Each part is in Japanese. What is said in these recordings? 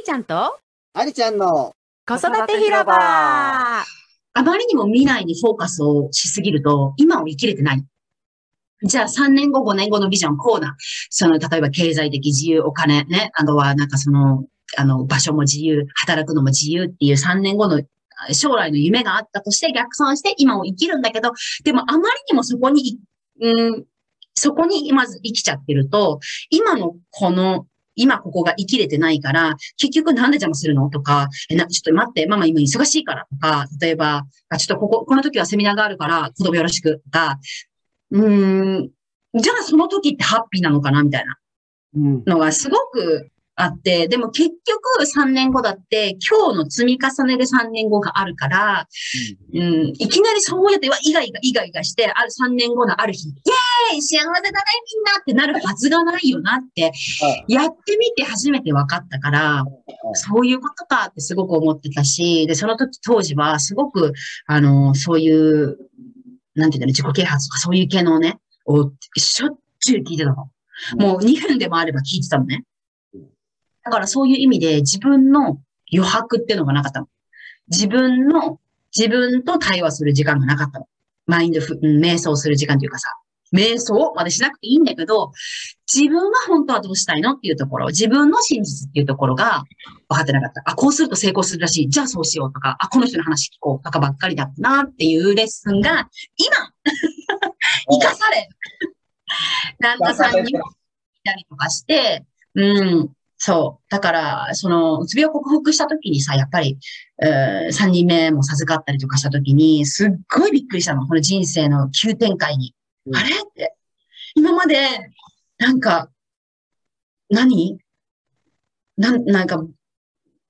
ーちゃんと？ありちゃんの子育て広場あまりにも未来にフォーカスをしすぎると、今を生きれてない。じゃあ3年後、5年後のビジョン、こうだ。その、例えば経済的自由、お金ね。あとは、なんかその、あの、場所も自由、働くのも自由っていう3年後の将来の夢があったとして逆算して今を生きるんだけど、でもあまりにもそこに、うん、そこにまず生きちゃってると、今のこの今ここが生きれてないから、結局なんで邪魔するの？とか、えな、ちょっと待って、ママ今忙しいからとか、例えば、あちょっとここ、この時はセミナーがあるから、子供よろしくとか、うーん、じゃあその時ってハッピーなのかな？みたいなうん。のがすごくあって、でも結局3年後だって、今日の積み重ねで3年後があるから、うん、いきなりそうやって、わ、イガイガ、イガイガして、ある3年後のある日、イェーイ幸せだねみんなってなるはずがないよなって、やってみて初めて分かったから、そういうことかってすごく思ってたし、で、その時当時はすごく、あの、そういう、なんていうの、自己啓発とかそういう系のね、をしょっちゅう聞いてたの。もう2分でもあれば聞いてたのね。だからそういう意味で自分の余白っていうのがなかったの。自分の、自分と対話する時間がなかったの。マインドフ、うん瞑想する時間というかさ、瞑想までしなくていいんだけど、自分は本当はどうしたいのっていうところ、自分の真実っていうところが分かってなかった。あ、こうすると成功するらしい。じゃあそうしようとか、あ、この人の話聞こうとかばっかりだったなっていうレッスンが、今、生かされ、旦那さんにもいたりとかして、うん、そう。だから、その、うつ病を克服した時にさ、やっぱり、えー、3人目も授かったりとかした時に、すっごいびっくりしたの。この人生の急展開に。うんあれ？って。今まで、なんか、何？なん、なんか、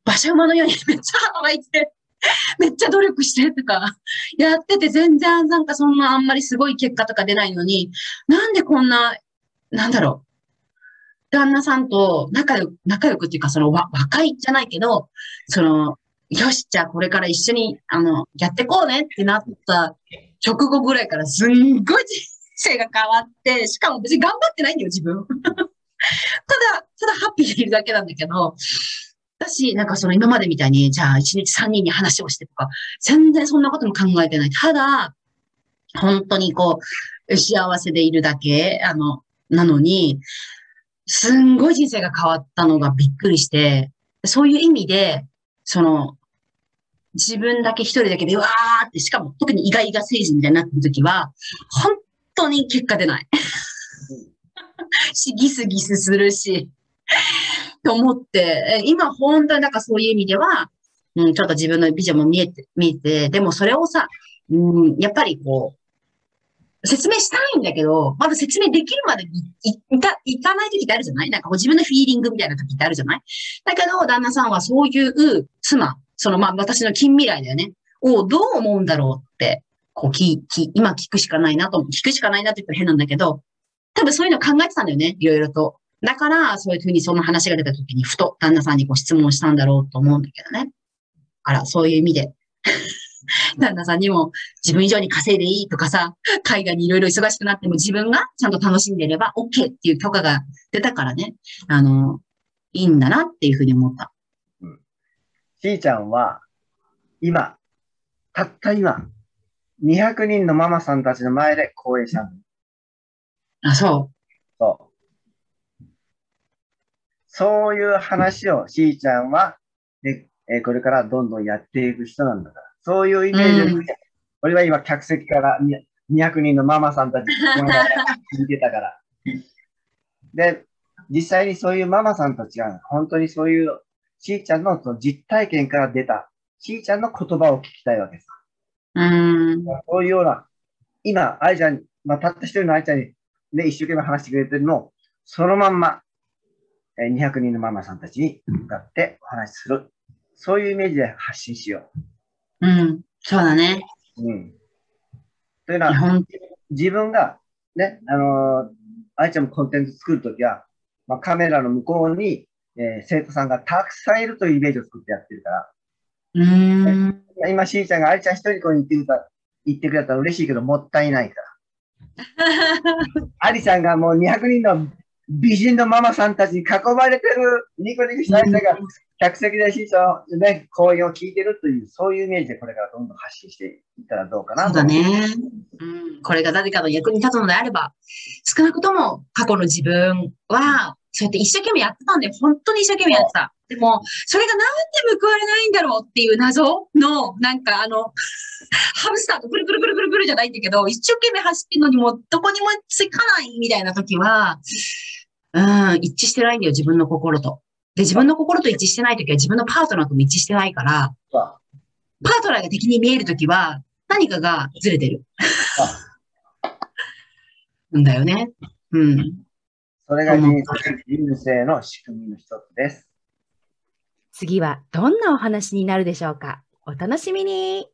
馬車馬のように めっちゃ働いて、めっちゃ努力してとか、やってて全然なんかそんなあんまりすごい結果とか出ないのに、なんでこんな、なんだろう。旦那さんと仲良く、仲良くっていうか、そのわ若いじゃないけど、その、よし、じゃあこれから一緒に、あの、やってこうねってなった直後ぐらいからすんごい 人生が変わって、しかも別に頑張ってないんだよ、自分。ただ、ただハッピーでいるだけなんだけど、私、なんかその今までみたいに、じゃあ一日三人に話をしてとか、全然そんなことも考えてない。ただ、本当にこう、幸せでいるだけ、あの、なのに、すんごい人生が変わったのがびっくりして、そういう意味で、その、自分だけ一人だけで、うわーって、しかも特にイガイガ政治みたいになってる時は、本当に結果出ない。し、ギスギスするし、と思って、え今本当になんかそういう意味では、うん、ちょっと自分のビジョンも見えて、見えて、でもそれをさ、うん、やっぱりこう、説明したいんだけど、まだ説明できるまでいいかいかない時ってあるじゃない？なんかこう自分のフィーリングみたいな時ってあるじゃない？だけど、旦那さんはそういう妻、そのまあ私の近未来だよね、をどう思うんだろうって、こう聞き、今聞くしかないなと、聞くしかないなって言ったら変なんだけど、多分そういうの考えてたんだよね、いろいろと。だから、そういうふうにその話が出た時に、ふと旦那さんにこう質問したんだろうと思うんだけどね。あら、そういう意味で。旦那さんにも自分以上に稼いでいいとかさ、海外にいろいろ忙しくなっても自分がちゃんと楽しんでいれば OK っていう許可が出たからね、あの、いいんだなっていうふうに思った。しーちゃんは、今、たった今、200人のママさんたちの前で講演したの。あ、そそう。そういう話をしーちゃんは、で、えーこれからどんどんやっていく人なんだから。そういうイメージで、うん俺は今、客席からに200人のママさんたちの前で聞いてたから。で、実際にそういうママさんたちが、本当にそういう、しーちゃんのその実体験から出た、しーちゃんの言葉を聞きたいわけです。う。ん。そういうような、今、愛ちゃん、まあ、たった一人の愛ちゃんに、ね、一生懸命話してくれてるのを、そのまんま、えー200人のママさんたちに向かってお話しする。そういうイメージで発信しようん。そうだね。う。うん。というのは、自分が、ね、あのー愛ちゃんもコンテンツ作るときは、まあ、カメラの向こうに、えー生徒さんがたくさんいるというイメージを作ってやってるから、うーん。今、しーちゃんが愛ちゃん一人こに言ってくれた、言ってくれたら嬉しいけど、もったいないから。アリさんがもう200人の美人のママさんたちに囲まれてるニコニコした愛ちゃんが客席で師匠のね、講演を聞いてるという、そういうイメージでこれからどんどん発信していったらどうかなそうだね。うん。これが誰かの役に立つのであれば、少なくとも過去の自分は、そうやって一生懸命やってたんだよ。本当に一生懸命やってた。でも、それがなんで報われないんだろうっていう謎の、なんかあの、ハムスターとくるくるくるくるくるじゃないんだけど、一生懸命走ってるのにもどこにもつかないみたいな時は、うん、一致してないんだよ、自分の心と。で、自分の心と一致してない時は自分のパートナーとも一致してないから、あパートナーが敵に見える時は何かがずれてる。んだよね。うん。それが人生の仕組みの一つです。次はどんなお話になるでしょうか？お楽しみに。